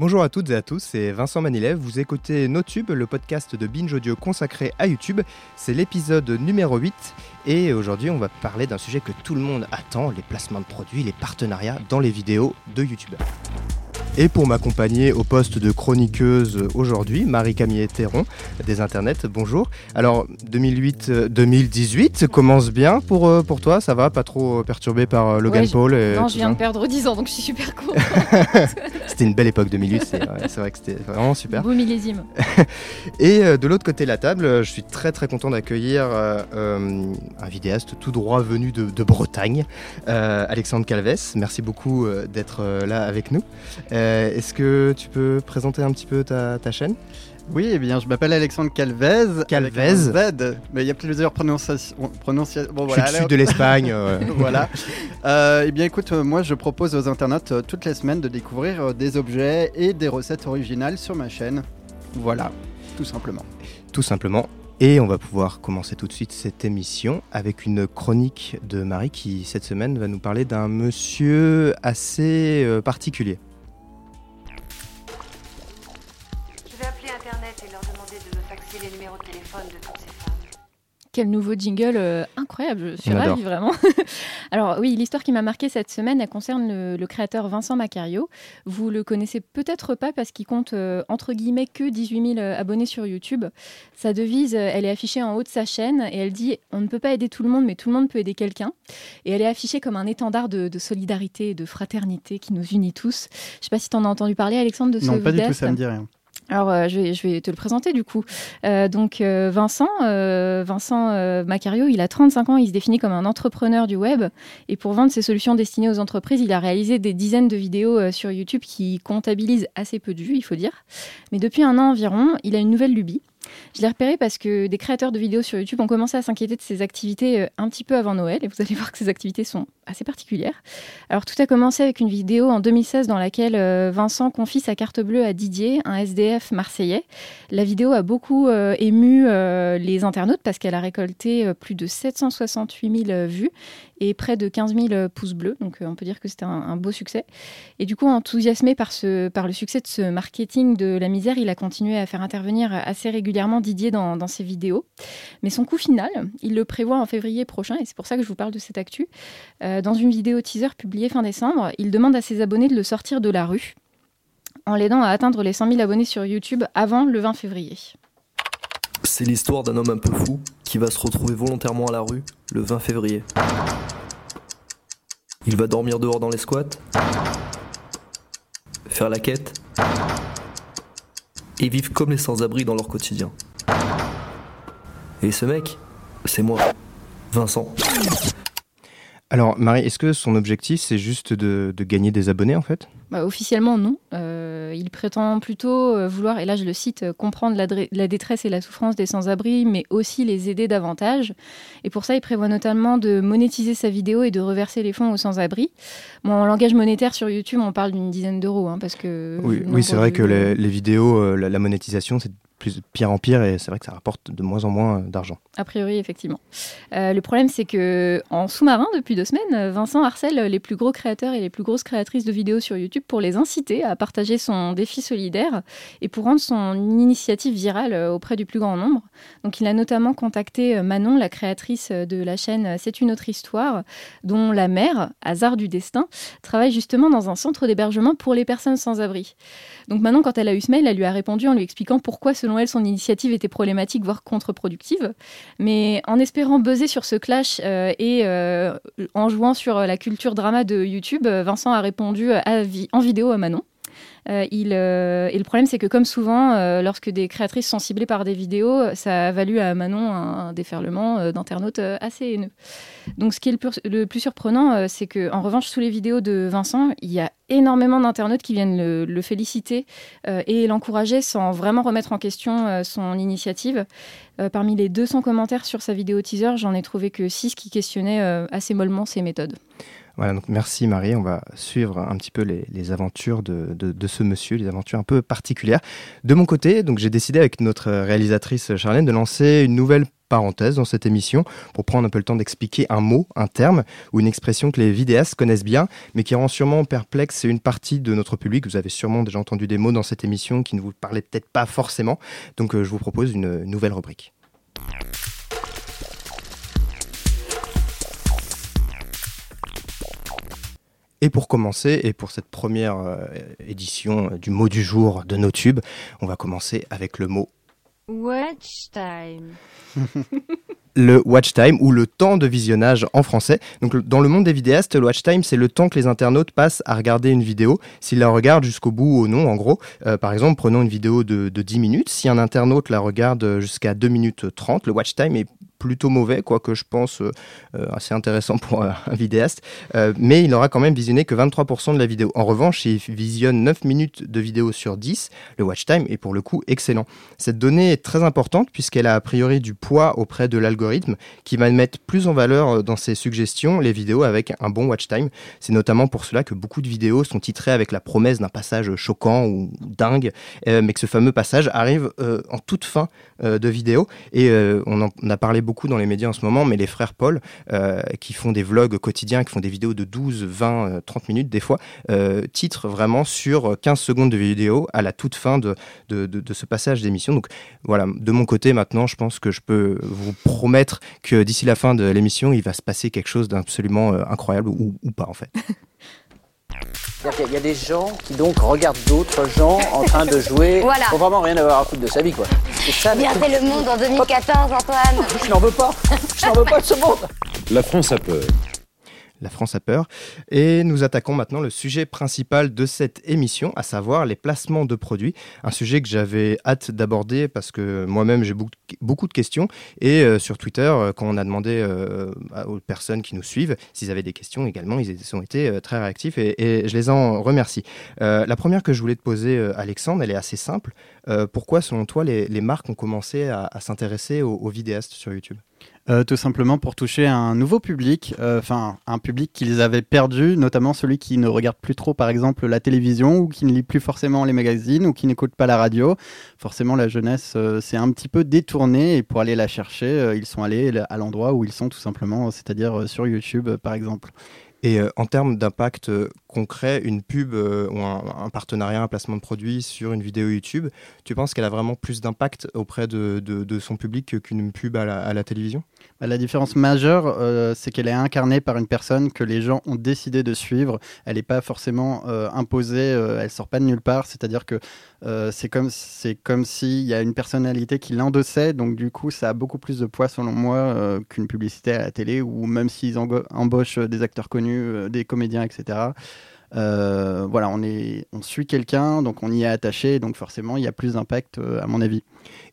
Bonjour à toutes et à tous, c'est Vincent Manilev. Vous écoutez NoTube, le podcast de Binge Audio consacré à YouTube. C'est l'épisode numéro 8 et aujourd'hui on va parler d'un sujet que tout le monde attend, les placements de produits, les partenariats dans les vidéos de YouTube. Et pour m'accompagner au poste de chroniqueuse aujourd'hui, Marie-Camille Théron des Internets, bonjour. Alors 2008, 2018 euh, commence bien pour, euh, pour toi, ça va? Pas trop perturbé par euh, Logan Paul et Non, je viens de perdre 10 ans donc je suis super contente. c'était une belle époque 2008, c'est vrai que c'était vraiment super. Beau millésime. et de l'autre côté de la table, je suis très très content d'accueillir un vidéaste tout droit venu de, de Bretagne, Alexandre Calves. Merci beaucoup d'être là avec nous. Euh, est-ce que tu peux présenter un petit peu ta, chaîne? Oui, eh bien, je m'appelle Alexandre Calvez. Calvez. Z, mais il y a plusieurs prononciations. Bon, voilà, sud de l'Espagne. voilà. Euh, eh bien, écoute, moi, je propose aux internautes euh, toutes les semaines de découvrir des objets et des recettes originales sur ma chaîne. Voilà, tout simplement. Tout simplement. Et on va pouvoir commencer tout de suite cette émission avec une chronique de Marie qui, cette semaine, va nous parler d'un monsieur assez particulier. Quel nouveau jingle euh, incroyable, je suis ravie vraiment. Alors oui, l'histoire qui m'a marqué cette semaine, elle concerne le, créateur Vincent Macario. Vous le connaissez peut-être pas parce qu'il compte euh, entre guillemets que 18 000 euh, abonnés sur YouTube. Sa devise, elle est affichée en haut de sa chaîne et elle dit on ne peut pas aider tout le monde, mais tout le monde peut aider quelqu'un. Et elle est affichée comme un étendard de, solidarité et de fraternité qui nous unit tous. Je ne sais pas si tu en as entendu parler, Alexandre, de ce Non, pas du tout, ça me dit rien. Alors, euh, je, vais, te le présenter du coup. Euh, donc, euh, Vincent, Vincent Macario, il a 35 ans, il se définit comme un entrepreneur du web. Et pour vendre ses solutions destinées aux entreprises, il a réalisé des dizaines de vidéos sur YouTube qui comptabilisent assez peu de vues, il faut dire. Mais depuis un an environ, il a une nouvelle lubie. Je l'ai repéré parce que des créateurs de vidéos sur YouTube ont commencé à s'inquiéter de ses activités un petit peu avant Noël. Et vous allez voir que ces activités sont assez particulières. Alors tout a commencé avec une vidéo en 2016 dans laquelle euh, Vincent confie sa carte bleue à Didier, un SDF marseillais. La vidéo a beaucoup euh, ému les internautes parce qu'elle a récolté plus de 768 000 vues et près de 15 000 pouces bleus. Donc on peut dire que c'était un, beau succès. Et du coup, enthousiasmé par, le succès de ce marketing de la misère, il a continué à faire intervenir assez régulièrement Didier dans, ses vidéos. Mais son coup final, il le prévoit en février prochain, et c'est pour ça que je vous parle de cette actu. Euh, dans une vidéo teaser publiée fin décembre, il demande à ses abonnés de le sortir de la rue, en l'aidant à atteindre les 100 000 abonnés sur YouTube avant le 20 février. C'est l'histoire d'un homme un peu fou qui va se retrouver volontairement à la rue le 20 février. Il va dormir dehors dans les squats, faire la quête et vivent comme les sans-abri dans leur quotidien. Et ce mec, c'est moi, Vincent. Alors Marie, est-ce que son objectif c'est juste de, gagner des abonnés en fait? Bah, Officiellement non. Euh, il prétend plutôt euh, vouloir, et là je le cite, euh, comprendre la, détresse et la souffrance des sans-abri, mais aussi les aider davantage. Et pour ça il prévoit notamment de monétiser sa vidéo et de reverser les fonds aux sans-abri. Bon, en langage monétaire sur YouTube on parle d'une dizaine d'euros, hein, parce que... Oui, oui c'est vrai que les, vidéos, la, monétisation c'est plus pire en pire et c'est vrai que ça rapporte de moins en moins d'argent. A priori, effectivement. Euh, le problème, c'est que en sous-marin, depuis deux semaines, Vincent harcèle les plus gros créateurs et les plus grosses créatrices de vidéos sur YouTube pour les inciter à partager son défi solidaire et pour rendre son initiative virale auprès du plus grand nombre. Donc, il a notamment contacté Manon, la créatrice de la chaîne C'est une autre histoire, dont la mère, hasard du destin, travaille justement dans un centre d'hébergement pour les personnes sans abri. Donc, Manon, quand elle a eu ce mail, elle lui a répondu en lui expliquant pourquoi, selon elle, son initiative était problématique, voire contre-productive. Mais en espérant buzzer sur ce clash euh, et euh, en jouant sur la culture drama de YouTube, Vincent a répondu en vidéo à Manon. Euh, euh, et le problème, c'est que comme souvent, euh, lorsque des créatrices sont ciblées par des vidéos, ça a valu à Manon un, déferlement d'internautes assez haineux. Donc ce qui est le plus, surprenant, c'est que en revanche, sous les vidéos de Vincent, il y a énormément d'internautes qui viennent le, féliciter et l'encourager sans vraiment remettre en question son initiative. parmi les 200 commentaires sur sa vidéo teaser, j'en ai trouvé que 6 qui questionnaient assez mollement ses méthodes. Voilà, donc merci Marie. On va suivre un petit peu les, aventures de, de, ce monsieur, les aventures un peu particulières. De mon côté, donc j'ai décidé avec notre réalisatrice Charlène de lancer une nouvelle parenthèse dans cette émission pour prendre un peu le temps d'expliquer un mot, un terme ou une expression que les vidéastes connaissent bien, mais qui rend sûrement perplexe une partie de notre public. Vous avez sûrement déjà entendu des mots dans cette émission qui ne vous parlaient peut-être pas forcément. Donc euh, je vous propose une nouvelle rubrique. Et pour commencer, et pour cette première euh, édition du mot du jour de nos tubes, on va commencer avec le mot Watch time. le watch time ou le temps de visionnage en français. Donc dans le monde des vidéastes, le watch time c'est le temps que les internautes passent à regarder une vidéo, s'ils la regardent jusqu'au bout ou non en gros. Euh, par exemple, prenons une vidéo de, de 10 minutes, si un internaute la regarde jusqu'à 2 minutes 30, le watch time est plutôt mauvais, quoique je pense euh, euh, assez intéressant pour un vidéaste. Euh, mais il n'aura quand même visionné que 23% de la vidéo. En revanche, il visionne 9 minutes de vidéo sur 10. Le watch time est pour le coup excellent. Cette donnée est très importante puisqu'elle a a priori du poids auprès de l'algorithme qui va mettre plus en valeur dans ses suggestions les vidéos avec un bon watch time. C'est notamment pour cela que beaucoup de vidéos sont titrées avec la promesse d'un passage choquant ou dingue, mais que ce fameux passage arrive en toute fin de vidéo. Et on en a parlé beaucoup beaucoup dans les médias en ce moment, mais les frères Paul, euh, qui font des vlogs quotidiens, qui font des vidéos de 12, 20, 30 minutes des fois, euh, titrent vraiment sur 15 secondes de vidéo à la toute fin de, de, de, ce passage d'émission. Donc voilà, de mon côté maintenant, je pense que je peux vous promettre que d'ici la fin de l'émission, il va se passer quelque chose d'absolument euh, incroyable ou, ou pas en fait. Il y a des gens qui donc regardent d'autres gens en train de jouer voilà. pour vraiment rien avoir à foutre de sa vie quoi. Ça, Bien fait le monde en 2014 Antoine. Je n'en veux pas. Je n'en veux pas de ce monde. La France a peur. La France a peur. Et nous attaquons maintenant le sujet principal de cette émission, à savoir les placements de produits. Un sujet que j'avais hâte d'aborder parce que moi-même j'ai beaucoup de questions. Et euh, sur Twitter, euh, quand on a demandé euh, aux personnes qui nous suivent s'ils avaient des questions également, ils ont été très réactifs et, je les en remercie. la première que je voulais te poser, Alexandre, elle est assez simple. pourquoi, selon toi, les, marques ont commencé à, s'intéresser aux vidéastes sur YouTube? Euh, tout simplement pour toucher un nouveau public, euh, enfin un public qu'ils avaient perdu, notamment celui qui ne regarde plus trop par exemple la télévision ou qui ne lit plus forcément les magazines ou qui n'écoute pas la radio. Forcément la jeunesse euh, s'est un petit peu détournée et pour aller la chercher, ils sont allés à l'endroit où ils sont tout simplement, c'est-à-dire sur YouTube par exemple. Et en termes d'impact euh, concret, une pub euh, ou un, partenariat, un placement de produit sur une vidéo YouTube, tu penses qu'elle a vraiment plus d'impact auprès de, son public qu'une pub à la, télévision? Bah, La différence majeure, c'est qu'elle est incarnée par une personne que les gens ont décidé de suivre. Elle n'est pas forcément imposée, elle sort pas de nulle part. C'est-à-dire que c'est comme c'est comme s'il y a une personnalité qui l'endossait. Donc du coup, ça a beaucoup plus de poids selon moi qu'une publicité à la télé ou même s'ils embauchent des acteurs connus euh, des comédiens, etc. Euh, voilà, on, est, on suit quelqu'un, donc on y est attaché, donc forcément, il y a plus d'impact, euh, à mon avis.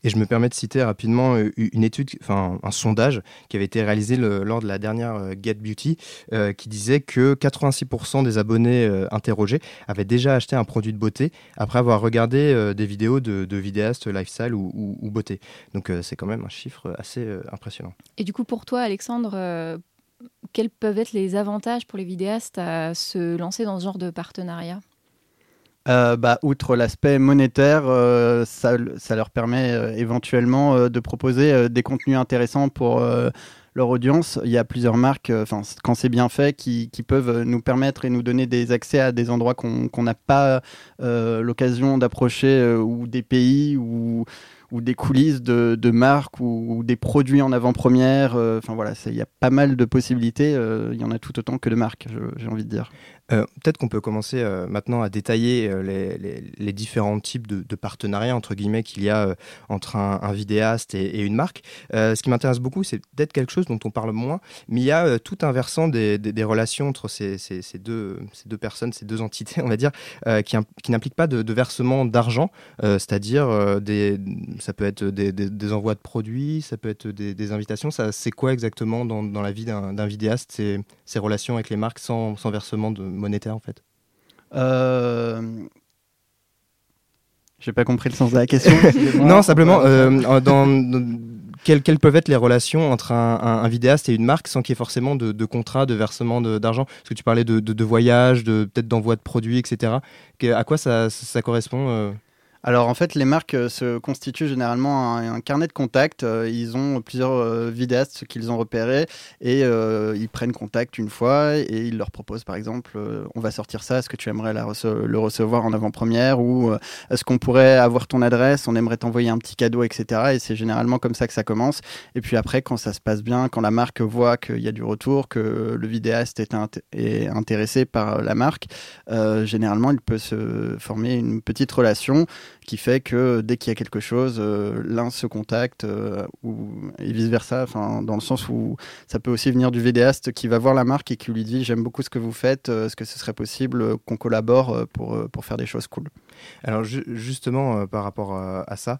Et je me permets de citer rapidement une étude, enfin un sondage qui avait été réalisé lors de la dernière Get Beauty, qui disait que 86% des abonnés interrogés avaient déjà acheté un produit de beauté après avoir regardé des vidéos de, vidéastes lifestyle ou, ou beauté. Donc c'est quand même un chiffre assez impressionnant. Et du coup, pour toi, Alexandre, quels peuvent être les avantages pour les vidéastes à se lancer dans ce genre de partenariat? Euh, bah, outre l'aspect monétaire, euh, ça, leur permet euh, éventuellement de proposer des contenus intéressants pour leur audience. Il y a plusieurs marques, quand c'est bien fait, qui, peuvent nous permettre et nous donner des accès à des endroits qu'on n'a pas l'occasion d'approcher ou des pays ou ou des coulisses de, de marques ou, des produits en avant-première. Euh, enfin voilà, il y a pas mal de possibilités. Euh, il y en a tout autant que de marques, j'ai envie de dire. Euh, peut-être qu'on peut commencer maintenant à détailler les, les, différents types de, partenariats entre guillemets qu'il y a entre un, vidéaste et, une marque. ce qui m'intéresse beaucoup, c'est peut-être quelque chose dont on parle moins, mais il y a tout un versant des, relations entre ces, deux, personnes, ces deux entités, on va dire, qui, qui n'impliquent pas de, versement d'argent, c'est-à-dire ça peut être des, envois de produits, ça peut être des, invitations. C'est quoi exactement dans, la vie d'un, vidéaste, ces, relations avec les marques sans versement de monétaire en fait euh... J'ai pas compris le sens de la question. non, simplement, euh, dans, quelles, quelles peuvent être les relations entre un, un- un vidéaste et une marque sans qu'il y ait forcément de, de contrat, de versement d'argent? Parce que tu parlais de, de, de voyage, de peut-être d'envoi de produits, etc. Que- à quoi ça, ça, ça correspond euh? Alors en fait, les marques euh, se constituent généralement un, un carnet de contact. Euh, ils ont plusieurs euh, vidéastes qu'ils ont repérés et ils prennent contact une fois et ils leur proposent par exemple on va sortir ça, est-ce que tu aimerais le recevoir en avant-première ou est-ce qu'on pourrait avoir ton adresse, on aimerait t'envoyer un petit cadeau, etc. Et c'est généralement comme ça que ça commence. Et puis après, quand ça se passe bien, quand la marque voit qu'il y a du retour, que le vidéaste est, int- est intéressé par la marque, généralement il peut se former une petite relation qui fait que dès qu'il y a quelque chose, euh, l'un se contacte euh, ou, et vice-versa, dans le sens où ça peut aussi venir du vidéaste qui va voir la marque et qui lui dit j'aime beaucoup ce que vous faites, euh, est-ce que ce serait possible qu'on collabore pour, pour faire des choses cool? Alors ju- justement, par rapport à ça,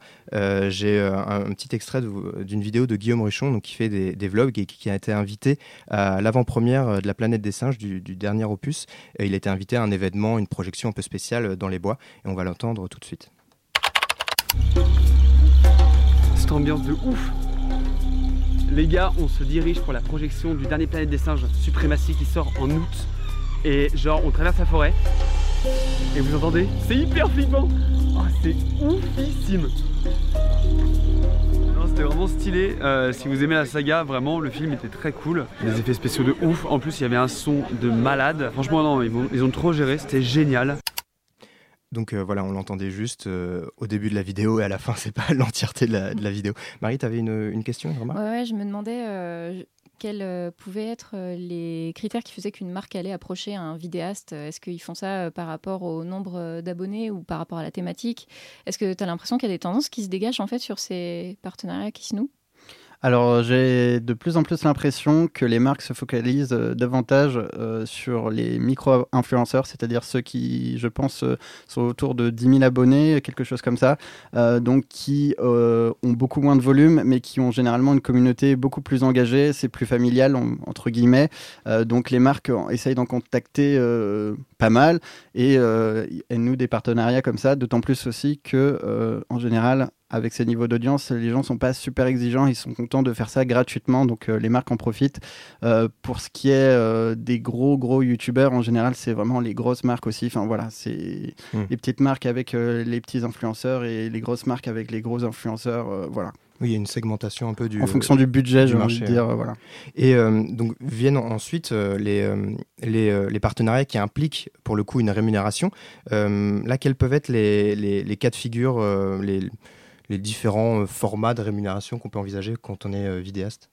j'ai un, petit extrait d'une vidéo de Guillaume Ruchon donc, qui fait des, vlogs et qui, a été invité à l'avant-première de la planète des singes du, dernier opus. Il a été invité à un événement, une projection un peu spéciale dans les bois. Et on va l'entendre tout de suite. Cette ambiance de ouf Les gars, on se dirige pour la projection du dernier Planète des Singes Suprématie qui sort en août. Et genre, on traverse la forêt. Et vous entendez C'est hyper flippant Oh, c'est oufissime C'était vraiment stylé. Euh, si vous aimez la saga, vraiment, le film était très cool. Des effets spéciaux de ouf. En plus, il y avait un son de malade. Franchement, non, ils ont trop géré. C'était génial. Donc euh, voilà, on l'entendait juste euh, au début de la vidéo et à la fin, c'est pas l'entièreté de la, de la vidéo. Marie, tu avais une, une question, une remarque? Ouais, ouais, je me demandais euh, quels euh, pouvaient être les critères qui faisaient qu'une marque allait approcher un vidéaste? Est-ce qu'ils font ça par rapport au nombre d'abonnés ou par rapport à la thématique? Est-ce que tu as l'impression qu'il y a des tendances qui se dégagent en fait sur ces partenariats qui se nouent? Alors, j'ai de plus en plus l'impression que les marques se focalisent euh, davantage euh, sur les micro-influenceurs, c'est-à-dire ceux qui, je pense, euh, sont autour de 10 000 abonnés, quelque chose comme ça, euh, donc qui euh, ont beaucoup moins de volume, mais qui ont généralement une communauté beaucoup plus engagée, c'est plus familial, en- entre guillemets. Euh, donc, les marques en- essayent d'en contacter euh, pas mal et euh, nouent des partenariats comme ça, d'autant plus aussi que, euh, en général, avec ces niveaux d'audience, les gens sont pas super exigeants, ils sont contents de faire ça gratuitement, donc euh, les marques en profitent. Euh, pour ce qui est euh, des gros gros youtubeurs, en général, c'est vraiment les grosses marques aussi. Enfin voilà, c'est Hmm. les petites marques avec les petits influenceurs et les grosses marques avec les gros influenceurs. voilà, Oui, il y a une segmentation un peu du. en fonction du budget, du de marché, dire. voilà. Et euh, donc viennent ensuite euh, les, euh, les, les partenariats qui impliquent pour le coup une rémunération. Là, quels peuvent être les, les, les cas de figure, les, les différents euh, formats de rémunération qu'on peut envisager quand on est euh, vidéaste?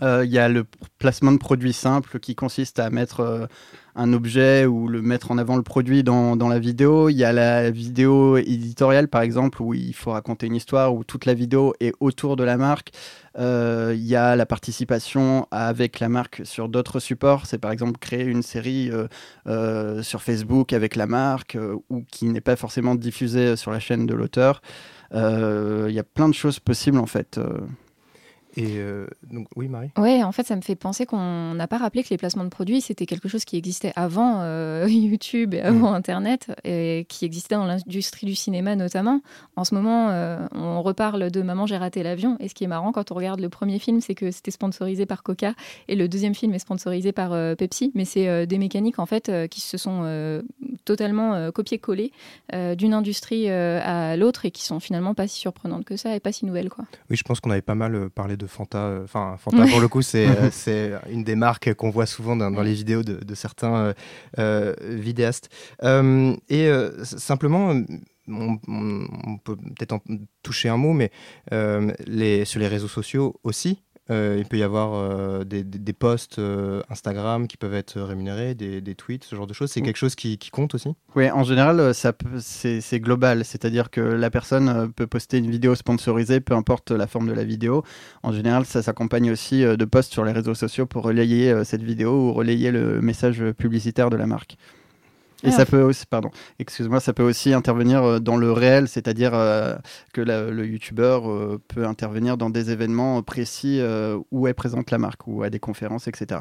Euh, Il y a le placement de produit simple qui consiste à mettre un objet ou le mettre en avant le produit dans, dans la vidéo. Il y a la vidéo éditoriale, par exemple, où il faut raconter une histoire, où toute la vidéo est autour de la marque. Il y a la participation avec la marque sur d'autres supports. C'est par exemple créer une série sur Facebook avec la marque ou qui n'est pas forcément diffusée sur la chaîne de l'auteur. Euh, Il y a plein de choses possibles en fait. Euh. Et euh, donc, oui, Marie? Ouais, en fait, ça me fait penser qu'on n'a pas rappelé que les placements de produits, c'était quelque chose qui existait avant euh, YouTube et avant Internet, et qui existait dans l'industrie du cinéma notamment. En ce moment, euh, on reparle de Maman, j'ai raté l'avion. Et ce qui est marrant quand on regarde le premier film, c'est que c'était sponsorisé par Coca, et le deuxième film est sponsorisé par Pepsi. Mais c'est des mécaniques, en fait, qui se sont totalement copiées-collées d'une industrie à l'autre, et qui sont finalement pas si surprenantes que ça, et pas si nouvelles, quoi. Oui, je pense qu'on avait pas mal parlé de Fanta. euh, Enfin, Fanta, pour le coup, c'est euh, c'est une des marques qu'on voit souvent dans, dans les vidéos de, de certains euh, vidéastes. Et simplement, on, peut peut-être en toucher un mot, mais euh, les, sur les réseaux sociaux aussi, il peut y avoir euh, des, des- des posts euh, Instagram qui peuvent être rémunérés, des, des tweets, ce genre de choses. C'est Mm. quelque chose qui, qui compte aussi? Oui, en général, euh, ça c'est global, c'est-à-dire que la personne euh, peut poster une vidéo sponsorisée, peu importe la forme de la vidéo. En général, ça s'accompagne aussi euh, de posts sur les réseaux sociaux pour relayer euh, cette vidéo ou relayer le message publicitaire de la marque. Et Ah, ça peut aussi, pardon, excuse-moi, ça peut aussi intervenir euh, dans le réel, c'est-à-dire euh, que la- le youtubeur euh, peut intervenir dans des événements précis euh, où est présente la marque ou à des conférences, etc.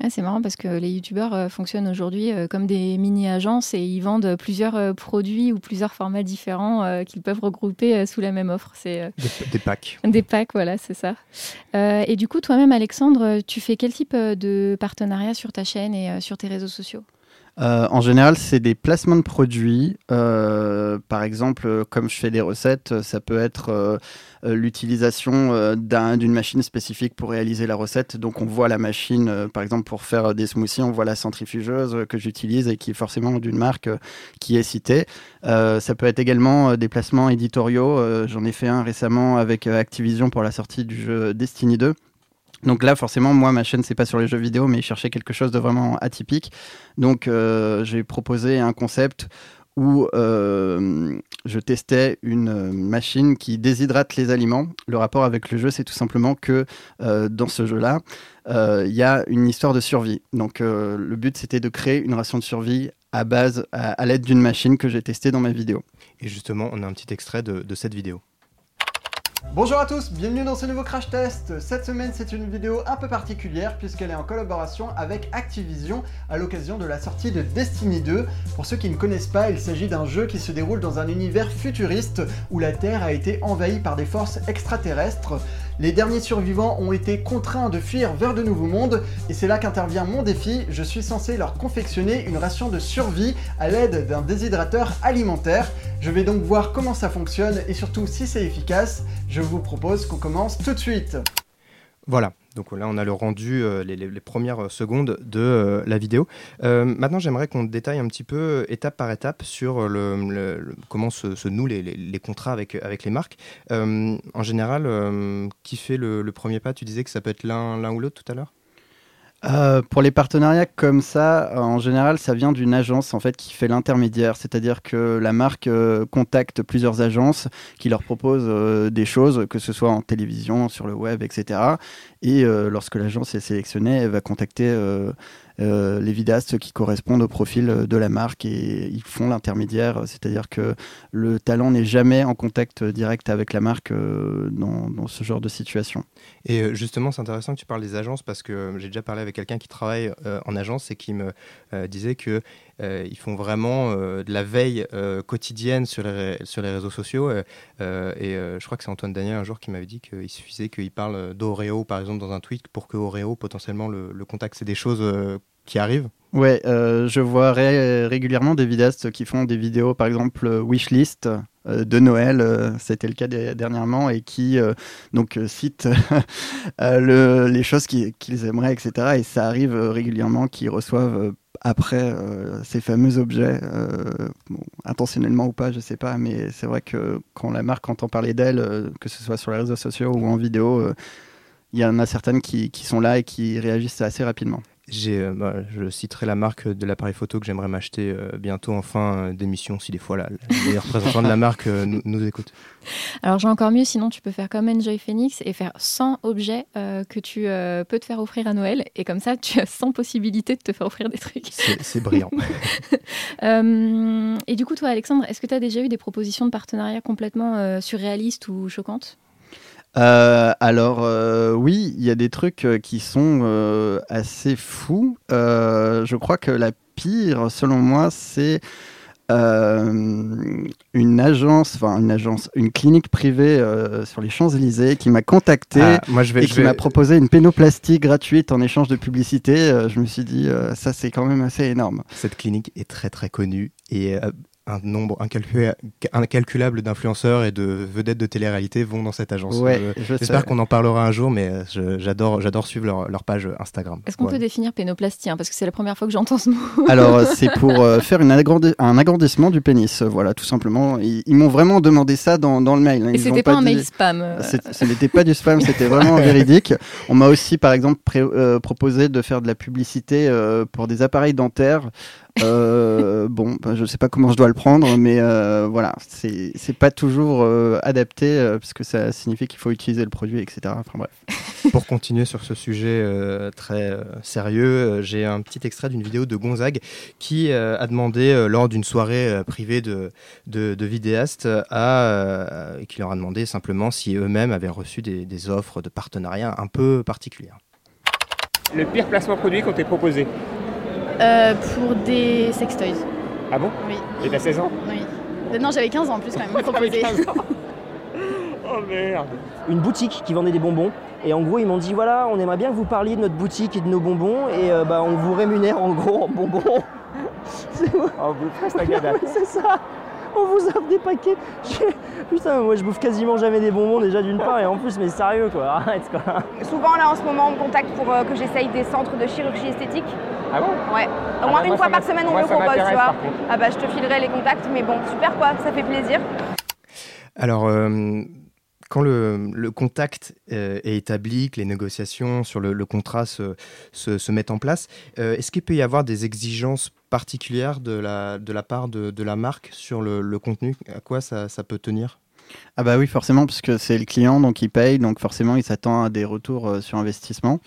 Ah, c'est marrant parce que les youtubeurs fonctionnent aujourd'hui comme des mini-agences et ils vendent plusieurs produits ou plusieurs formats différents qu'ils peuvent regrouper sous la même offre. C'est Des, des packs. des packs, voilà, c'est ça. Et du coup, toi-même, Alexandre, tu fais quel type de partenariat sur ta chaîne et sur tes réseaux sociaux? Euh, en général, c'est des placements de produits. Euh, par exemple, euh, comme je fais des recettes, ça peut être l'utilisation d'un- d'une machine spécifique pour réaliser la recette. Donc, on voit la machine, par exemple, pour faire des smoothies, on voit la centrifugeuse que j'utilise et qui est forcément d'une marque qui est citée. Ça peut être également des placements éditoriaux. J'en ai fait un récemment avec Activision pour la sortie du jeu Destiny 2. Donc là, forcément, moi, ma chaîne, c'est pas sur les jeux vidéo, mais je quelque chose de vraiment atypique. Donc, euh, j'ai proposé un concept où euh, je testais une euh, machine qui déshydrate les aliments. Le rapport avec le jeu, c'est tout simplement que dans ce jeu-là, il y a une histoire de survie. Donc, le but, c'était de créer une ration de survie à base, à, l'aide d'une machine que j'ai testée dans ma vidéo. Et justement, on a un petit extrait de cette vidéo. Bonjour à tous, bienvenue dans ce nouveau crash test. Cette semaine, c'est une vidéo un peu particulière puisqu'elle est en collaboration avec Activision à l'occasion de la sortie de Destiny 2. Pour ceux qui ne connaissent pas, il s'agit d'un jeu qui se déroule dans un univers futuriste où la Terre a été envahie par des forces extraterrestres. Les derniers survivants ont été contraints de fuir vers de nouveaux mondes et c'est là qu'intervient mon défi. Je suis censé leur confectionner une ration de survie à l'aide d'un déshydrateur alimentaire. Je vais donc voir comment ça fonctionne et surtout si c'est efficace. Je vous propose qu'on commence tout de suite. Voilà, donc là on a le rendu, euh, les, premières secondes de euh, la vidéo. Euh, maintenant j'aimerais qu'on détaille un petit peu étape par étape sur le, comment se, nouent les, contrats avec, les marques. En général, qui fait le, le premier pas? Tu disais que ça peut être l'un ou l'autre tout à l'heure? Euh, pour les partenariats comme ça, euh, en général, ça vient d'une agence en fait qui fait l'intermédiaire, c'est-à-dire que la marque euh, contacte plusieurs agences qui leur proposent des choses, que ce soit en télévision, sur le web, etc. Et lorsque l'agence est sélectionnée, elle va contacter euh, euh, les vidéastes qui correspondent au profil de la marque et ils font l'intermédiaire, c'est-à-dire que le talent n'est jamais en contact direct avec la marque euh, dans, dans ce genre de situation. Et euh, justement, c'est intéressant que tu parles des agences parce que euh, j'ai déjà parlé avec quelqu'un qui travaille euh, en agence et qui me euh, disait que euh, ils font vraiment euh, de la veille euh, quotidienne sur les, réseaux sociaux. euh, euh, et euh, je crois que c'est Antoine Daniel un jour qui m'avait dit qu'il suffisait qu'il parle d'Oreo par exemple dans un tweet pour que Oreo potentiellement le, le contacte. C'est des choses euh, qui arrivent. Ouais, euh, je vois ré- régulièrement des vidéastes qui font des vidéos, par exemple euh, wishlist euh, de Noël, euh, c'était le cas dernièrement, et qui euh, donc euh, citent euh, le- les choses qui- qu'ils aimeraient, etc. Et ça arrive euh, régulièrement qu'ils reçoivent euh, après euh, ces fameux objets, euh, intentionnellement ou pas, je sais pas, mais c'est vrai que quand la marque entend parler d'elle, euh, que ce soit sur les réseaux sociaux ou en vidéo, il y en a certaines qui sont là et qui réagissent assez rapidement. J'ai, euh, bah, je citerai la marque de l'appareil photo que j'aimerais m'acheter euh, bientôt en fin euh, d'émission si des fois la- les représentants de la marque euh, nous, nous écoutent. Alors j'ai encore mieux, sinon tu peux faire comme Enjoy Phoenix et faire 100 objets que tu peux te faire offrir à Noël. Et comme ça, tu as 100 possibilités de te faire offrir des trucs. C'est brillant. Et du coup, toi, Alexandre, est-ce que tu as déjà eu des propositions de partenariat complètement surréalistes ou choquantes? Euh, alors euh, oui, il y a des trucs euh, qui sont euh, assez fous. Je crois que la pire, selon moi, c'est une agence, enfin une agence, une clinique privée sur les Champs Élysées qui m'a contacté. Ah, moi je vais, Et qui vais- m'a proposé une pénoplastie gratuite en échange de publicité. Je me suis dit, ça c'est quand même assez énorme. Cette clinique est très très connue et un nombre incalcu- incalculable d'influenceurs et de vedettes de télé-réalité vont dans cette agence. Ouais, Euh, je sais. J'espère qu'on en parlera un jour, mais euh, j'adore, suivre leur, leur page Instagram. Est-ce qu'on peut définir pénoplastie hein, Parce que c'est la première fois que j'entends ce mot. Alors, euh, c'est pour euh, faire une agrandi- un agrandissement du pénis. Voilà, tout simplement. Ils, ils m'ont vraiment demandé ça dans, dans le mail. hein. Et Ils c'était pas, un dit- mail spam. euh. Ce n'était pas du spam, c'était vraiment véridique. On m'a aussi, par exemple, pré- euh, proposé de faire de la publicité euh, pour des appareils dentaires. Euh, bon, bah, je ne sais pas comment je dois le prendre, mais euh, voilà, c'est pas toujours euh, adapté euh, parce que ça signifie qu'il faut utiliser le produit, etc. Enfin bref. Pour continuer sur ce sujet euh, très euh, sérieux, euh, j'ai un petit extrait d'une vidéo de Gonzague qui euh, a demandé, euh, lors d'une soirée euh, privée de, de, de vidéastes, à, euh, qui leur a demandé simplement si eux-mêmes avaient reçu des, des offres de partenariat un peu particulières. Le pire placement produit qu'on t'ait proposé Euh, pour des sextoys. Ah bon Oui. Et t'as 16 ans Oui. Euh, Non, j'avais 15 ans en plus quand même. Proposé. 15 ans. Oh merde une boutique qui vendait des bonbons. Et en gros, ils m'ont dit voilà, on aimerait bien que vous parliez de notre boutique et de nos bonbons. Et euh, bah, on vous rémunère en gros en bonbons. C'est Oh, vous c'est ça On vous offre des paquets. Putain, moi je bouffe quasiment jamais des bonbons déjà d'une part. Et en plus, mais sérieux quoi, arrête quoi. Souvent là en ce moment on me contacte pour euh, que j'essaye des centres de chirurgie esthétique. Ah bon Ouais. Au Ah moins bah, une moi, fois par m'a- semaine on me ça propose, tu vois. Ah bah je te filerai les contacts, mais bon, super quoi, ça fait plaisir. Alors, euh, quand le, le contact euh, est établi, que les négociations sur le, le contrat se, se, se mettent en place, euh, est-ce qu'il peut y avoir des exigences particulières de la, de la part de, de la marque sur le, le contenu? À quoi ça, ça peut tenir? Ah bah oui, forcément, parce que c'est le client, donc il paye, donc forcément il s'attend à des retours euh, sur investissement.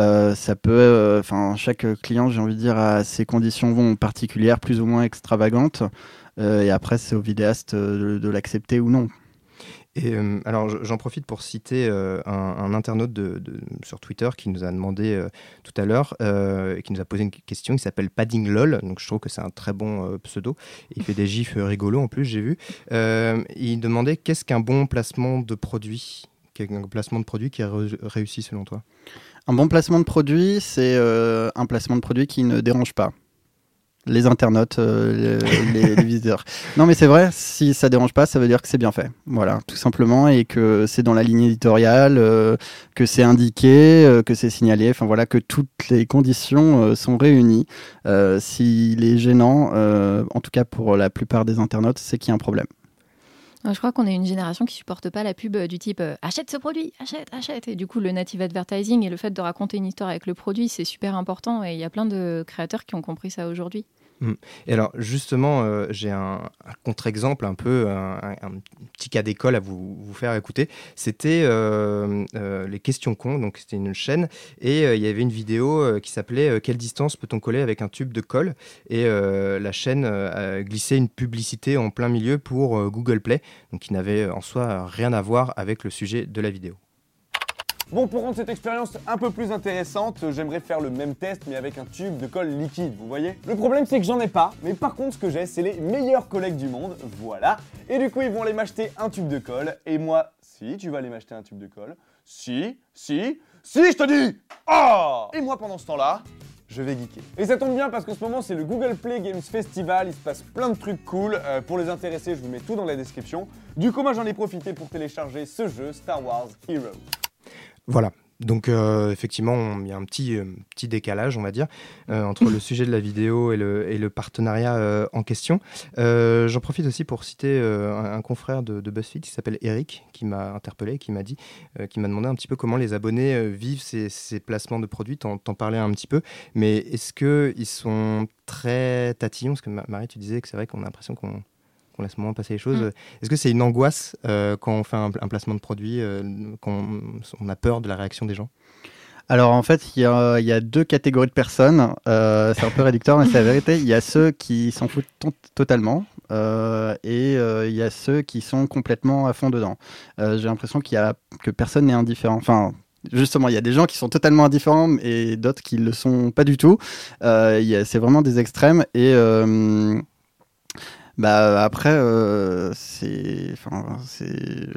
Euh, ça peut, euh, enfin chaque client, j'ai envie de dire, a ses conditions particulières, plus ou moins extravagantes, Euh, et après c'est au vidéaste de, l'accepter ou non. Et alors, je- j'en profite pour citer un, internaute sur Twitter qui nous a demandé tout à l'heure, et qui nous a posé une question, il s'appelle Padding LOL, donc je trouve que c'est un très bon pseudo. Il fait des gifs rigolos en plus, j'ai vu. Il demandait qu'est-ce qu'un bon placement de produit Qu'un placement de produit qui a réussi selon toi? Un bon placement de produit, c'est euh, un placement de produit qui ne dérange pas les internautes, euh, les, visiteurs. Non, mais c'est vrai, si ça dérange pas, ça veut dire que c'est bien fait. Voilà, tout simplement, et que c'est dans la ligne éditoriale, euh, que c'est indiqué, euh, que c'est signalé, enfin voilà, que toutes les conditions sont réunies. S'il est gênant, en tout cas pour la plupart des internautes, c'est qu'il y a un problème. Je crois qu'on est une génération qui supporte pas la pub euh, du type euh, achète ce produit, achète, achète. Et du coup, le native advertising et le fait de raconter une histoire avec le produit, c'est super important. Et il y a plein de créateurs qui ont compris ça aujourd'hui. Mm. Et alors, justement, euh, j'ai un, contre-exemple, un peu, un, petit cas d'école à vous, faire écouter. C'était euh, euh, les questions cons, donc c'était une chaîne, et il y avait une vidéo qui s'appelait Quelle distance peut-on coller avec un tube de colle? Et la chaîne a glissé une publicité en plein milieu pour Google Play, donc qui n'avait en soi rien à voir avec le sujet de la vidéo. Bon, pour rendre cette expérience un peu plus intéressante, j'aimerais faire le même test mais avec un tube de colle liquide, vous voyez Le problème c'est que j'en ai pas, mais par contre ce que j'ai c'est les meilleurs collègues du monde, voilà. Et du coup ils vont aller m'acheter un tube de colle, et moi, si tu vas aller m'acheter un tube de colle, si, si, si je te dis Oh Et moi pendant ce temps-là, je vais geeker. Et ça tombe bien parce qu'en ce moment c'est le Google Play Games Festival, il se passe plein de trucs cool. Euh, pour les intéressés, je vous mets tout dans la description. Du coup, moi j'en ai profité pour télécharger ce jeu Star Wars Heroes. Voilà. Donc euh, effectivement, il y a un petit, euh, décalage, on va dire, euh, entre le sujet de la vidéo et le, partenariat en question. J'en profite aussi pour citer un, confrère de, BuzzFeed qui s'appelle Eric, qui m'a interpellé, qui m'a dit, qui m'a demandé un petit peu comment les abonnés vivent ces, placements de produits. T'en parlais un petit peu, mais est-ce que ils sont très tatillons? Parce que Ma- Marie, tu disais que c'est vrai qu'on a l'impression qu'on qu'on laisse moins passer les choses. Mm. Est-ce que c'est une angoisse euh, quand on fait un, un placement de produit, euh, quand on, on a peur de la réaction des gens? Alors en fait, il y a, il y a deux catégories de personnes. Euh, c'est un peu réducteur, mais c'est la vérité. Il y a ceux qui s'en foutent to- totalement euh, et euh, il y a ceux qui sont complètement à fond dedans. Euh, J'ai l'impression qu'il y a que personne n'est indifférent. Enfin. Justement, il y a des gens qui sont totalement indifférents et d'autres qui le sont pas du tout. Euh, c'est vraiment des extrêmes et euh, bah après, euh, c'est, enfin, c'est,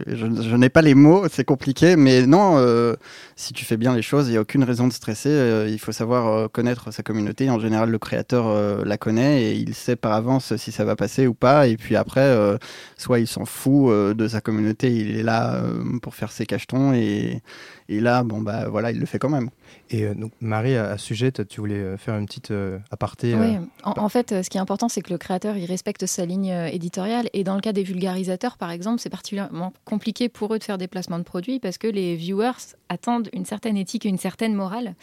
je, je n'ai pas les mots, c'est compliqué, mais non, euh, si tu fais bien les choses, il n'y a aucune raison de stresser. euh, il faut savoir euh, connaître sa communauté. En général, le créateur euh, la connaît et il sait par avance si ça va passer ou pas. Et puis après, euh, soit il s'en fout euh, de sa communauté, il est là euh, pour faire ses cachetons et, et là, bon bah voilà, il le fait quand même. Et euh, donc, Marie, à, ce sujet, tu voulais euh, faire une petite euh, aparté. Oui, euh, en, en fait, euh, ce qui est important, c'est que le créateur, il respecte sa ligne euh, éditoriale. Et dans le cas des vulgarisateurs, par exemple, c'est particulièrement compliqué pour eux de faire des placements de produits parce que les viewers attendent une certaine éthique et une certaine morale.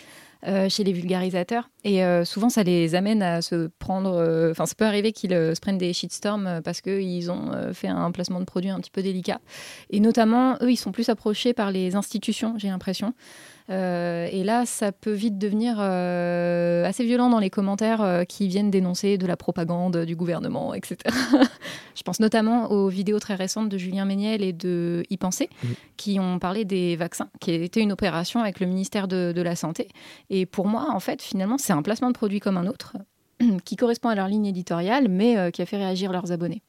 euh, chez les vulgarisateurs et euh, souvent ça les amène à se prendre euh, enfin ça peut arriver qu'ils euh, se prennent des shitstorms euh, parce qu'ils ont euh, fait un placement de produit un petit peu délicat et notamment eux ils sont plus approchés par les institutions j'ai l'impression euh, et là, ça peut vite devenir euh, assez violent dans les commentaires euh, qui viennent dénoncer de la propagande du gouvernement, etc. Je pense notamment aux vidéos très récentes de Julien Méniel et de Y Penser, qui ont parlé des vaccins, qui était une opération avec le ministère de, de la Santé. Et pour moi, en fait, finalement, c'est un placement de produit comme un autre, qui correspond à leur ligne éditoriale, mais qui a fait réagir leurs abonnés.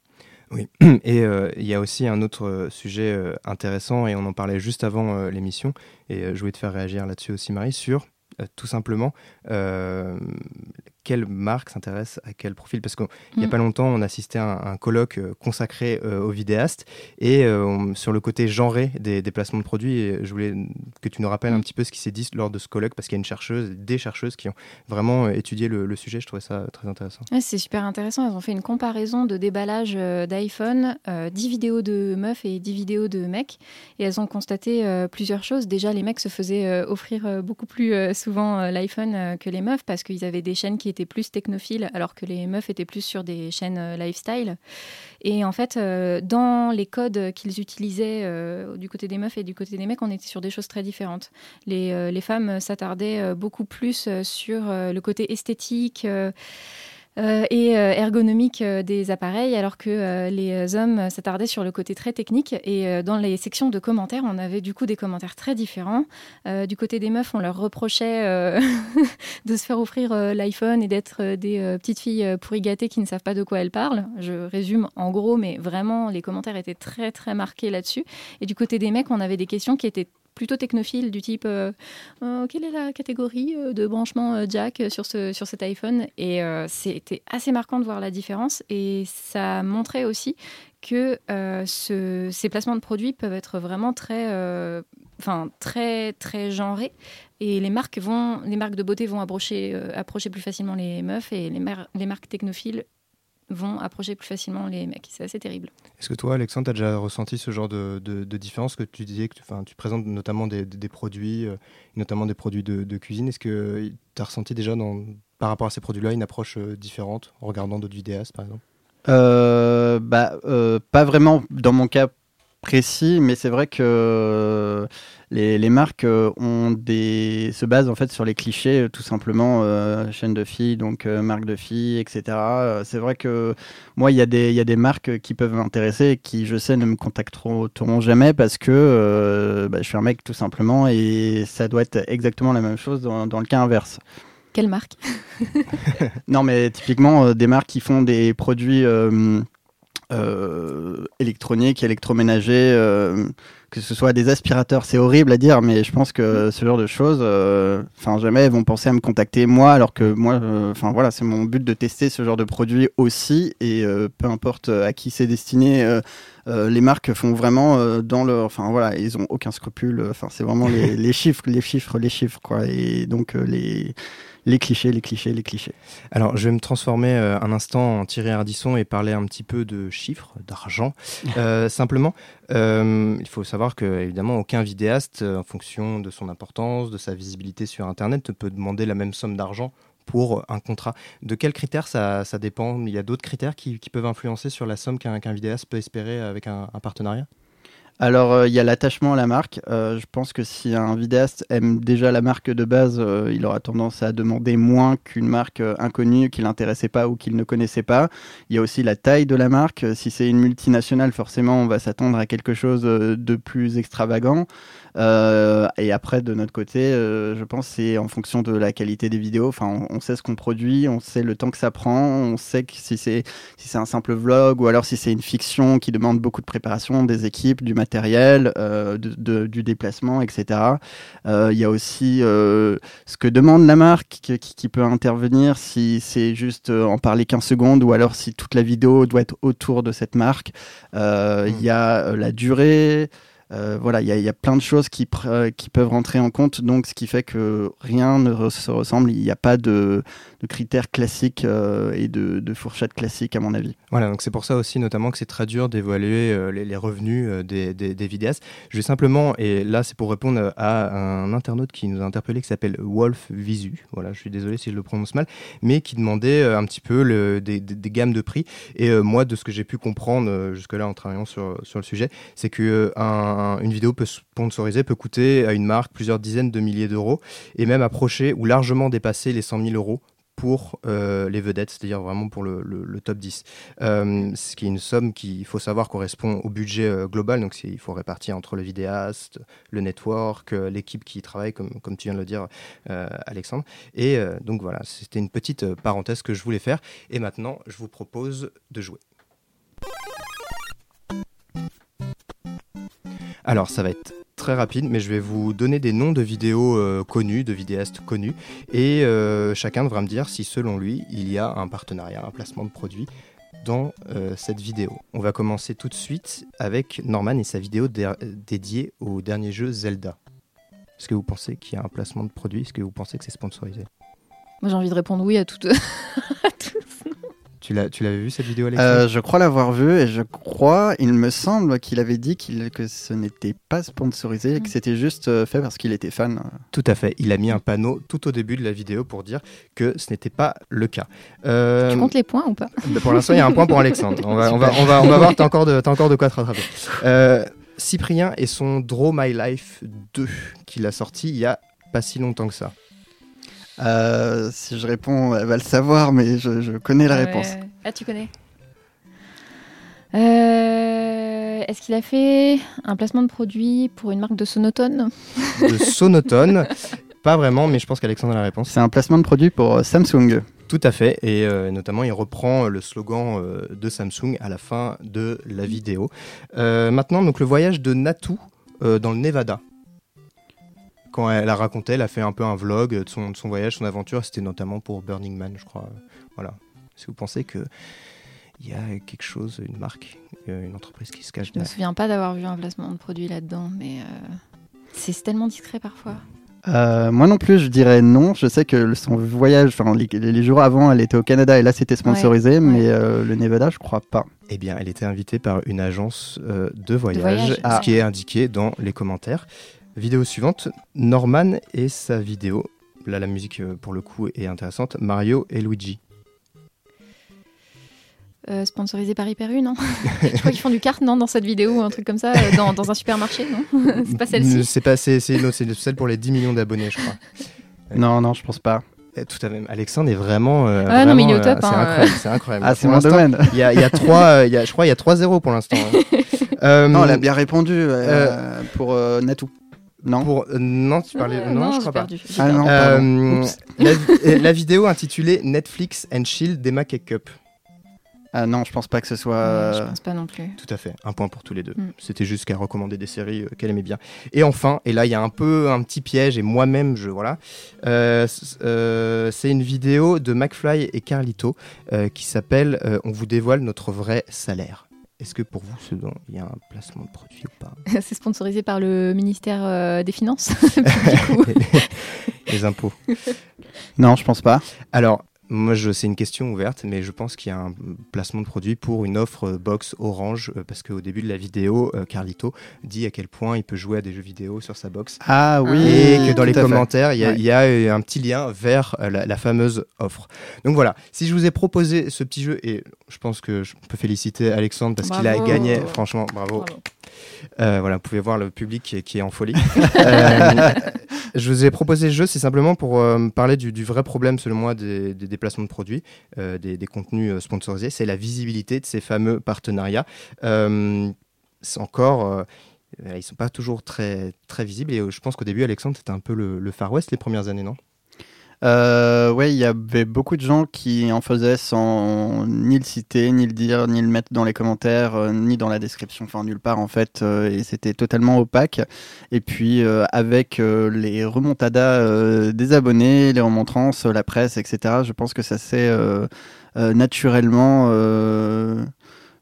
Oui, et euh, il y a aussi un autre euh, sujet euh, intéressant, et on en parlait juste avant l'émission, et je voulais te faire réagir là-dessus aussi, Marie, sur tout simplement quelle marque s'intéresse à quel profil? Parce qu'il n'y a Mm. pas longtemps, on assistait à un, un colloque euh, consacré euh, aux vidéastes, et euh, on- sur le côté genré des, des placements de produits, et je voulais que tu nous rappelles un Mm. petit peu ce qui s'est dit lors de ce colloque, parce qu'il y a une chercheuse, des chercheuses qui ont vraiment étudié le, le sujet, je trouvais ça très intéressant. Ouais, c'est super intéressant. Elles ont fait une comparaison de déballage d'iPhone, euh, 10 vidéos de meufs et 10 vidéos de mecs. Et elles ont constaté plusieurs choses. Déjà, les mecs se faisaient offrir beaucoup plus souvent l'iPhone que les meufs parce qu'ils avaient des chaînes qui étaient plus technophiles alors que les meufs étaient plus sur des chaînes euh, lifestyle. Et en fait, euh, dans les codes qu'ils utilisaient euh, du côté des meufs et du côté des mecs, on était sur des choses très différentes. Les, les femmes s'attardaient beaucoup plus sur le côté esthétique. Euh, et euh, ergonomique euh, des appareils, alors que les hommes s'attardaient sur le côté très technique. Et dans les sections de commentaires, on avait du coup des commentaires très différents. Du côté des meufs, on leur reprochait de se faire offrir l'iPhone et d'être des petites filles pourri gâtées qui ne savent pas de quoi elles parlent. Je résume en gros, mais vraiment, les commentaires étaient très très marqués là-dessus. Et du côté des mecs, on avait des questions qui étaient plutôt technophiles du type euh, euh, quelle est la catégorie euh, de branchement jack sur, ce, sur cet iPhone? Et c'était assez marquant de voir la différence. Et ça montrait aussi que ce- ces placements de produits peuvent être vraiment très enfin très très genrés. Et les marques vont les marques de beauté vont approcher approcher plus facilement les meufs et les, mar- les marques technophiles vont approcher plus facilement les mecs. C'est assez terrible. Est-ce que toi, Alexandre, tu as déjà ressenti ce genre de, de- de différence que tu disais que tu, présentes notamment des, des- des produits, euh, notamment des produits de, de cuisine. Est-ce que tu as ressenti déjà dans, par rapport à ces produits-là une approche euh, différente en regardant d'autres vidéastes, par exemple? Euh, bah, euh, pas vraiment. Dans mon cas précis, mais c'est vrai que euh, les, les marques euh, ont des, se basent en fait sur les clichés, euh, tout simplement, euh, chaîne de filles, donc euh, marque de filles, etc. C'est vrai que moi, il y, a des- y a des marques qui peuvent m'intéresser et qui, je sais, ne me contacteront jamais parce que euh, bah, je suis un mec, tout simplement, et ça doit être exactement la même chose dans, dans le cas inverse. quelle marque? Non, mais typiquement, des marques qui font des produits euh, euh, électroniques, électroménagers, euh, que ce soit des aspirateurs, c'est horrible à dire, mais je pense que ce genre de choses, euh, enfin jamais elles vont penser à me contacter moi, alors que moi, euh, enfin voilà, c'est mon but de tester ce genre de produit aussi, et euh, peu importe à qui c'est destiné. euh, euh, les marques font vraiment euh, dans leur, enfin voilà, ils ont aucun scrupule. Enfin, c'est vraiment les, les chiffres, les chiffres, les chiffres, quoi. Et donc euh, les les clichés, les clichés, les clichés. Alors, je vais me transformer euh, un instant en Thierry Ardisson et parler un petit peu de chiffres, d'argent. Euh, simplement, euh, il faut savoir que, évidemment, aucun vidéaste, en fonction de son importance, de sa visibilité sur Internet, ne peut demander la même somme d'argent pour un contrat. De quels critères ça, ça dépend? Il y a d'autres critères qui, qui peuvent influencer sur la somme qu'un vidéaste peut espérer avec un, un partenariat? Alors, euh, il y a l'attachement à la marque. Euh, je pense que si un vidéaste aime déjà la marque de base, euh, il aura tendance à demander moins qu'une marque inconnue qui l'intéressait pas ou qu'il ne connaissait pas. Il y a aussi la taille de la marque. Si c'est une multinationale, forcément, on va s'attendre à quelque chose de plus extravagant. Euh, et après, de notre côté, euh, je pense que c'est en fonction de la qualité des vidéos. Enfin, on, on sait ce qu'on produit, on sait le temps que ça prend, on sait que si c'est si c'est un simple vlog ou alors si c'est une fiction qui demande beaucoup de préparation, des équipes, du matériel, euh, de- de- du déplacement, etc. Il y a aussi ce que demande la marque qui, peut intervenir si c'est juste en parler 15 secondes ou alors si toute la vidéo doit être autour de cette marque. Il y a la durée. Euh, voilà, il y, a- y a plein de choses qui, euh, qui peuvent rentrer en compte, donc ce qui fait que rien ne se ressemble. Il n'y a pas de, de critères classiques euh, et de, fourchettes classiques, à mon avis. Voilà, donc c'est pour ça aussi notamment que c'est très dur d'évaluer euh, les, revenus euh, des, des, vidéastes. Je vais simplement, et là c'est pour répondre à un internaute qui nous a interpellé qui s'appelle Wolf Visu, voilà, je suis désolé si je le prononce mal, mais qui demandait un petit peu des, gammes de prix. Et moi, de ce que j'ai pu comprendre jusque-là en travaillant sur, sur le sujet, c'est un- une vidéo peut sponsoriser, peut coûter à une marque plusieurs dizaines de milliers d'euros, et même approcher ou largement dépasser les 100 000 euros pour euh, les vedettes, c'est-à-dire vraiment pour le, top 10. Euh, ce qui est une somme qui, il faut savoir, correspond au budget euh, global. Donc il faut répartir entre le vidéaste, le network, l'équipe qui y travaille, comme, comme tu viens de le dire, Alexandre. Et donc voilà, c'était une petite parenthèse que je voulais faire. Et maintenant, je vous propose de jouer. Alors, ça va être très rapide, mais je vais vous donner des noms de vidéos euh, connues, de vidéastes connus, et euh, chacun devra me dire si, selon lui, il y a un partenariat, un placement de produit dans euh, cette vidéo. On va commencer tout de suite avec Norman et sa vidéo dé- dédiée au dernier jeu Zelda. Est-ce que vous pensez qu'il y a un placement de produit? Est-ce que vous pensez que c'est sponsorisé? Moi, j'ai envie de répondre oui à toutes. Tu l'as- tu l'avais vu cette vidéo, Alexandre? Euh, je crois l'avoir vu et je crois, il me semble qu'il avait dit qu'il- que ce n'était pas sponsorisé et que c'était juste euh, fait parce qu'il était fan. Tout à fait. Il a mis un panneau tout au début de la vidéo pour dire que ce n'était pas le cas. Euh, Tu comptes les points ou pas? bah, Pour l'instant, il y a un point pour Alexandre. On va, on va, on va, on va voir, t'as encore, de- t'as encore de quoi te rattraper. Euh, Cyprien et son Draw My Life 2 qu'il a sorti il y a pas si longtemps que ça. Euh, si je réponds, elle va le savoir, mais je, je connais la ouais. réponse. Ah, tu connais Euh, Est-ce qu'il a fait un placement de produit pour une marque de sonotone? De Sonotone. pas vraiment, mais je pense qu'Alexandre a la réponse. C'est un placement de produit pour euh, Samsung. Tout à fait, et euh, notamment il reprend le slogan euh, de Samsung à la fin de la vidéo. Euh, maintenant, donc le voyage de Natu euh, dans le Nevada. Quand elle a raconté, elle a fait un peu un vlog de son, de son voyage, son aventure. C'était notamment pour Burning Man, je crois. Voilà. Est-ce que vous pensez que il y a quelque chose, une marque, euh, une entreprise qui se cache Je me derrière souviens pas d'avoir vu un placement de produit là-dedans, mais euh, c'est tellement discret parfois. Euh, moi non plus, je dirais non. Je sais que son voyage, enfin les, les jours avant, elle était au Canada et là c'était sponsorisé, mais euh, le Nevada, je crois pas. Eh bien, elle était invitée par une agence euh, de voyage, voyage, ah. ce qui est indiqué dans les commentaires. Vidéo suivante, Norman et sa vidéo. Là, la musique, euh, pour le coup, est intéressante. Mario et Luigi. Euh, sponsorisé par Hyper U, non Je crois qu'ils font du kart, non, dans cette vidéo ou un truc comme ça, euh, dans, dans un supermarché, non C'est pas celle-ci C'est pas, c'est, c'est- non, c'est celle pour les 10 millions d'abonnés, je crois. Non, non, je pense pas. Eh, Tout à fait. Alexandre est vraiment. euh, Ah non, mais il est au top, euh, C'est hein, incroyable. C'est incroyable. Ah, c'est mon domaine. Il y a, il y a trois, euh, il y a, je crois, il y a 3-0 pour l'instant. hein. Euh, Non, elle a bien répondu euh, pour euh, Natou. Non. Pour, euh, non, tu parlais. Euh, non, non, je crois pas. perdu, Ah non. Euh, la, la vidéo intitulée Netflix and Chill d'Emma Cup. Ah non, je pense pas que ce soit. Je pense pas non plus. Tout à fait, un point pour tous les deux. Mm. C'était juste qu'elle recommandait des séries qu'elle aimait bien. Et enfin, et là il y a un peu un petit piège, et moi-même, je voilà, c'est une vidéo de McFly et Carlito euh, qui s'appelle euh, On vous dévoile notre vrai salaire. Est-ce que pour vous, ce dont il y a un placement de produit ou pas C'est sponsorisé par le ministère euh, des Finances. Les impôts. Non, je pense pas. Alors, moi, c'est une question ouverte, mais je pense qu'il y a un placement de produit pour une offre euh, box Orange, euh, parce qu'au début de la vidéo, euh, Carlito dit à quel point il peut jouer à des jeux vidéo sur sa box. Ah oui. Et que dans les commentaires, il y, a- Ouais. il y a un petit lien vers la, la fameuse offre. Donc voilà, si je vous ai proposé ce petit jeu, et je pense que je peux féliciter Alexandre parce qu'il a gagné, franchement, bravo. Bravo. Euh, voilà, vous pouvez voir le public qui est, qui est en folie. Euh, je vous ai proposé ce jeu, c'est simplement pour euh, parler du, du vrai problème, selon moi, des, des déplacements de produits, euh, des, contenus euh, sponsorisés. C'est la visibilité de ces fameux partenariats. Euh, encore. ils sont pas toujours très, très visibles et je pense qu'au début, Alexandre, c'était un peu le Far West les premières années, non? Euh, ouais, il y avait beaucoup de gens qui en faisaient sans ni le citer, ni le dire, ni le mettre dans les commentaires, euh, ni dans la description, enfin nulle part en fait, euh, et c'était totalement opaque. Et puis euh, avec euh, les remontadas des abonnés, les remontrances, la presse, etc., je pense que ça s'est naturellement.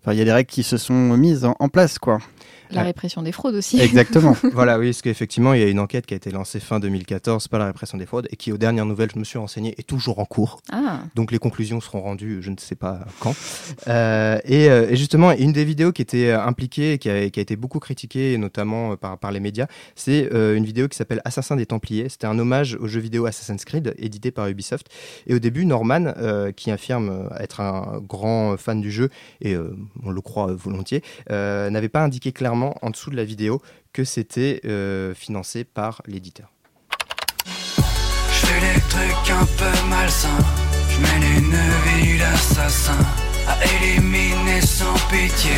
Enfin, il y a des règles qui se sont mises en place, quoi. La répression des fraudes aussi. Exactement. voilà, oui, parce qu'effectivement, il y a une enquête qui a été lancée fin 2014 par la répression des fraudes et qui, aux dernières nouvelles, je me suis renseigné, est toujours en cours. Ah. Donc les conclusions seront rendues, je ne sais pas quand. Euh, et, euh, et justement, une des vidéos qui était euh, impliquée, et qui a, qui a été beaucoup critiquée, notamment par, par les médias, c'est euh, une vidéo qui s'appelle Assassin des Templiers. C'était un hommage au jeu vidéo Assassin's Creed, édité par Ubisoft. Et au début, Norman, euh, qui affirme être un grand fan du jeu, et on le croit volontiers, n'avait pas indiqué clairement en dessous de la vidéo que c'était euh, financé par l'éditeur. Je fais des trucs un peu malsains. Je Je mène une vie d'assassin à éliminer sans pitié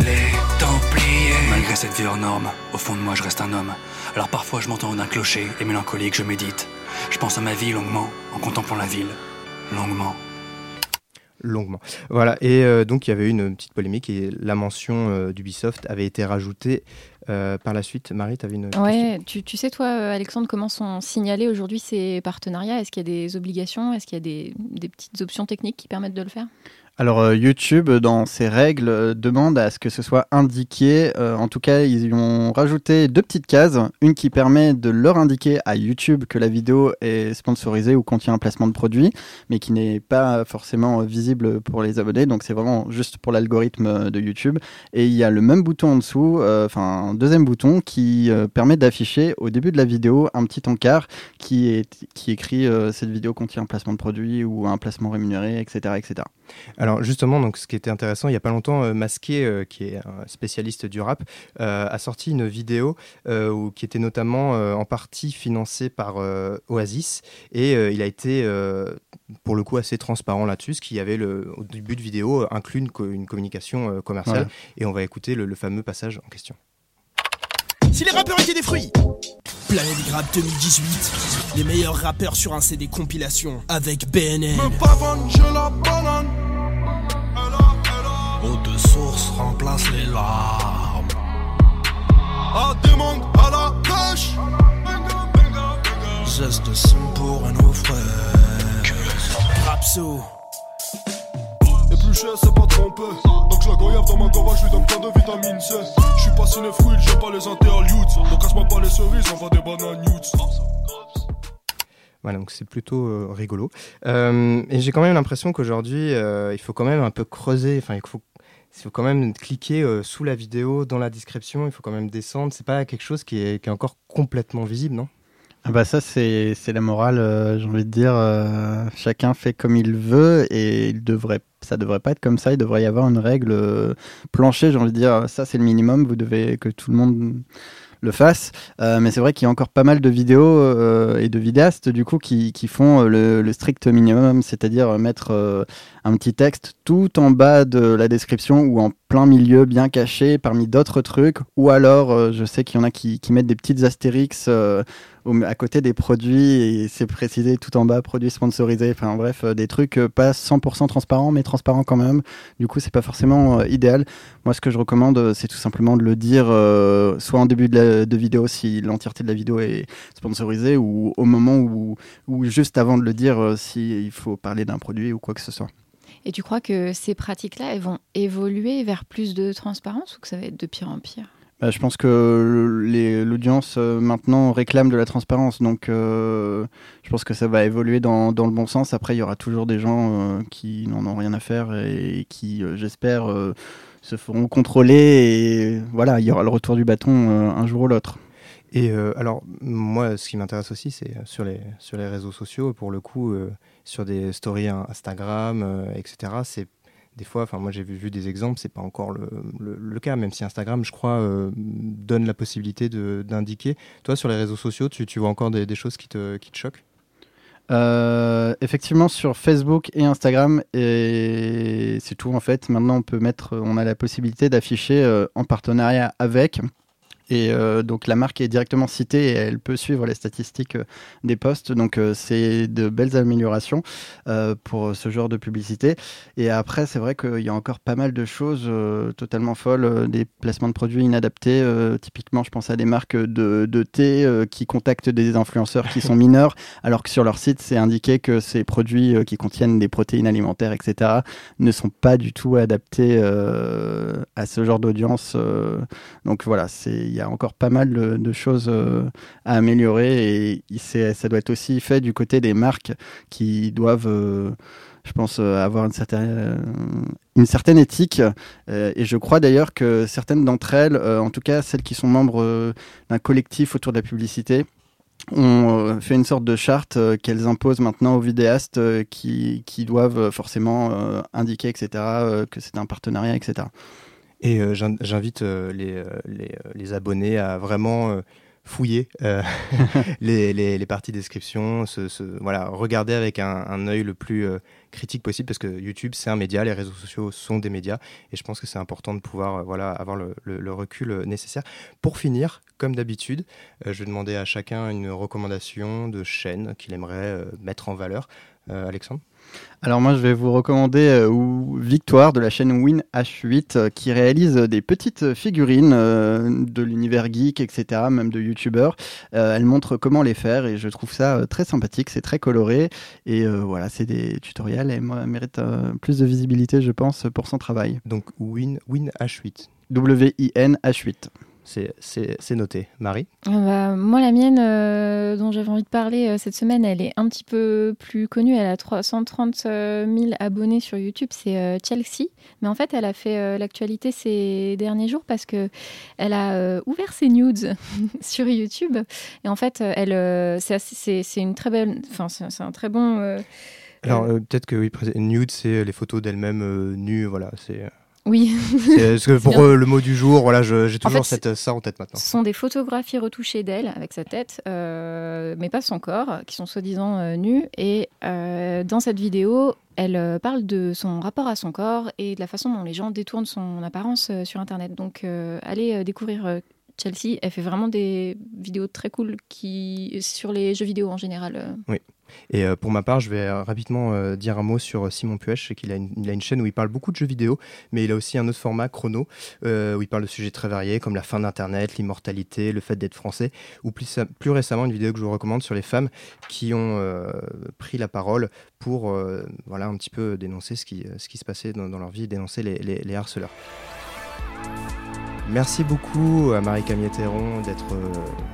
les Templiers. Malgré cette vie hors norme, au fond de moi je reste un homme. Alors parfois je m'entends d'un clocher et mélancolique je médite. Je pense à ma vie longuement en contemplant la ville. Longuement. Longuement. Voilà, et euh, donc il y avait eu une petite polémique et la mention euh, d'Ubisoft avait été rajoutée euh, par la suite. Marie, tu avais une Ouais, tu, tu sais toi, Alexandre, comment sont signalés aujourd'hui ces partenariats? Est-ce qu'il y a des obligations? Est-ce qu'il y a des, des petites options techniques qui permettent de le faire? Alors euh, YouTube, dans ses règles, euh, demande à ce que ce soit indiqué. Euh, en tout cas, ils y ont rajouté deux petites cases. Une qui permet de leur indiquer à YouTube que la vidéo est sponsorisée ou contient un placement de produit, mais qui n'est pas forcément euh, visible pour les abonnés. Donc c'est vraiment juste pour l'algorithme euh, de YouTube. Et il y a le même bouton en dessous, euh, enfin un deuxième bouton qui permet d'afficher au début de la vidéo un petit encart qui, est, qui écrit cette vidéo contient un placement de produit ou un placement rémunéré, etc. etc. Alors justement, donc ce qui était intéressant, il y a pas longtemps, euh, Masqué, euh, qui est un spécialiste du rap, euh, a sorti une vidéo euh, où- qui était notamment euh, en partie financée par euh, Oasis. Et euh, il a été euh, pour le coup assez transparent là-dessus, ce qui avait le, au début de vidéo inclut une, co- une communication euh, commerciale. Ouais. et on va écouter le, le fameux passage en question. Si les rappeurs étaient des fruits! Planète Grab 2018 Les meilleurs rappeurs sur un CD compilation Avec BNL Eau de source remplace les larmes. À demande à la pêche Geste de son pour un eau fraîche. Rapso Épluché c'est pas trompé. Donc je la goyave dans ma gomme je lui donne plein de vitamine C. Je suis pas cinéphile j'aime pas les interludes. Donc casse-moi pas les cerises on va des bananes Voilà, donc c'est plutôt euh, rigolo. Euh, et j'ai quand même l'impression qu'aujourd'hui, euh, il faut quand même un peu creuser. Enfin, il faut, il faut quand même cliquer sous la vidéo, dans la description. Il faut quand même descendre. C'est pas quelque chose qui est, qui est encore complètement visible, non? Ah bah ça c'est la morale, j'ai envie de dire. chacun fait comme il veut et il devrait, ça devrait pas être comme ça. Il devrait y avoir une règle plancher, j'ai envie de dire. Ça c'est le minimum. Vous devez que tout le monde le fasse. Euh, mais c'est vrai qu'il y a encore pas mal de vidéos euh, et de vidéastes du coup qui, font euh, le, strict minimum, c'est-à-dire mettre un petit texte tout en bas de la description ou en plein milieu, bien caché parmi d'autres trucs. Ou alors, je sais qu'il y en a qui, qui mettent des petites astérix à côté des produits et c'est précisé tout en bas, produits sponsorisés. Enfin bref, euh, des trucs euh, pas 100% transparents, mais transparents quand même. Du coup, c'est pas forcément euh, idéal. Moi, ce que je recommande, c'est tout simplement de le dire soit en début de vidéo si l'entièreté de la vidéo est sponsorisée ou au moment où, ou juste avant de le dire euh, s'il faut parler d'un produit ou quoi que ce soit. Et tu crois que ces pratiques-là, elles vont évoluer vers plus de transparence ou que ça va être de pire en pire? Bah, je pense que l'audience euh, maintenant réclame de la transparence, donc euh, je pense que ça va évoluer dans, le bon sens. Après, il y aura toujours des gens euh, qui n'en ont rien à faire et, qui, j'espère, se feront contrôler et voilà, il y aura le retour du bâton un jour ou l'autre. Et alors, moi, ce qui m'intéresse aussi, c'est sur les, sur les réseaux sociaux, pour le coup, sur des stories in- Instagram, etc. C'est des fois, enfin, moi j'ai vu, des exemples, c'est pas encore le, le- cas, même si Instagram, je crois, euh, donne la possibilité d'indiquer. Toi, sur les réseaux sociaux, tu, tu vois encore des, des choses qui te, qui te choquent? Euh, effectivement, sur Facebook et Instagram, et c'est tout en fait. Maintenant, on peut mettre, on a la possibilité d'afficher euh, en partenariat avec. Et euh, donc la marque est directement citée et elle peut suivre les statistiques euh, des posts. Donc euh, c'est de belles améliorations euh, pour ce genre de publicité. Et après, c'est vrai qu'il y a encore pas mal de choses totalement folles, des placements de produits inadaptés. typiquement, je pense à des marques de, de thé qui contactent des influenceurs qui sont mineurs, alors que sur leur site, c'est indiqué que ces produits qui contiennent des protéines alimentaires, etc., ne sont pas du tout adaptés à ce genre d'audience. donc voilà, c'est y a encore pas mal de, choses euh, à améliorer et ça doit être aussi fait du côté des marques qui doivent, euh, je pense, euh, avoir une certaine, éthique. Et je crois d'ailleurs que certaines d'entre elles, en tout cas celles qui sont membres d'un collectif autour de la publicité, ont euh, fait une sorte de charte qu'elles imposent maintenant aux vidéastes qui, doivent forcément indiquer, etc., que c'est un partenariat, etc. Et euh, j'in- j'invite euh, les, euh, les, les abonnés à vraiment euh, fouiller les, les, parties description, se, se, voilà, regarder avec un, un œil le plus critique possible parce que YouTube c'est un média, les réseaux sociaux sont des médias et je pense que c'est important de pouvoir voilà, avoir le, le, le, recul nécessaire. Pour finir, comme d'habitude, je vais demander à chacun une recommandation de chaîne qu'il aimerait mettre en valeur. Alexandre alors moi je vais vous recommander euh, Victoire de la chaîne WinH8 euh, qui réalise des petites figurines euh, de l'univers geek, etc., même de youtubeurs. Euh, elle montre comment les faire et je trouve ça euh, très sympathique, c'est très coloré et euh, voilà, c'est des tutoriels et elle mérite plus de visibilité je pense pour son travail. Donc Win, WinH8 W-I-N-H8 c'est noté. Marie bah, Moi, la mienne euh, dont j'avais envie de parler euh, cette semaine, elle est un petit peu plus connue. Elle a 330 000 abonnés sur YouTube. C'est euh, Chelsea. Mais en fait, elle a fait euh, l'actualité ces derniers jours parce que elle a euh, ouvert ses nudes sur YouTube. Et en fait, elle, c'est une très belle. Enfin, c'est un très bon. Alors, peut-être que oui, nude, c'est les photos d'elle-même nues. Voilà, c'est. Oui. Parce que pour euh, le mot du jour, voilà, j'ai toujours en fait, cette, ça en tête maintenant. Ce sont des photographies retouchées d'elle avec sa tête, euh, mais pas son corps, qui sont soi-disant euh, nus. Et euh, dans cette vidéo, elle euh, parle de son rapport à son corps et de la façon dont les gens détournent son apparence euh, sur Internet. Donc, allez découvrir Chelsea. Elle fait vraiment des vidéos très cool qui sur les jeux vidéo en général. Oui. Et euh, pour ma part, je vais euh, rapidement euh, dire un mot sur Simon Puech. C'est qu'il a, une chaîne où il parle beaucoup de jeux vidéo, mais il a aussi un autre format, Chrono, où il parle de sujets très variés, comme la fin d'Internet, l'immortalité, le fait d'être français, ou plus, récemment, une vidéo que je vous recommande sur les femmes qui ont pris la parole pour voilà, un petit peu dénoncer ce qui, se passait dans, leur vie, dénoncer les harceleurs. Merci beaucoup à Marie-Camille Théron d'être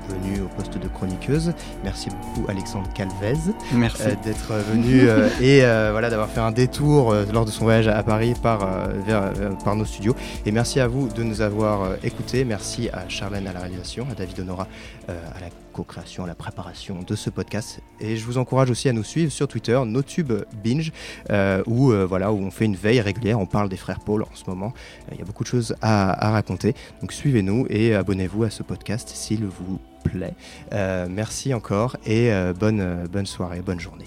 venue au poste de chroniqueuse. Merci beaucoup Alexandre Calvez euh, d'être venu euh, et euh, voilà, d'avoir fait un détour lors de son voyage à Paris par, vers, par nos studios. Et merci à vous de nous avoir écoutés. Merci à Charlène à la réalisation, à David Honora à la co-création, à la préparation de ce podcast. Et je vous encourage aussi à nous suivre sur Twitter, NoTube Binge, euh, où, euh, voilà, où on fait une veille régulière. On parle des frères Paul en ce moment. Il y a beaucoup de choses à, à raconter. Donc suivez-nous et abonnez-vous à ce podcast s'il vous plaît. Euh, merci encore et bonne, bonne soirée, bonne journée.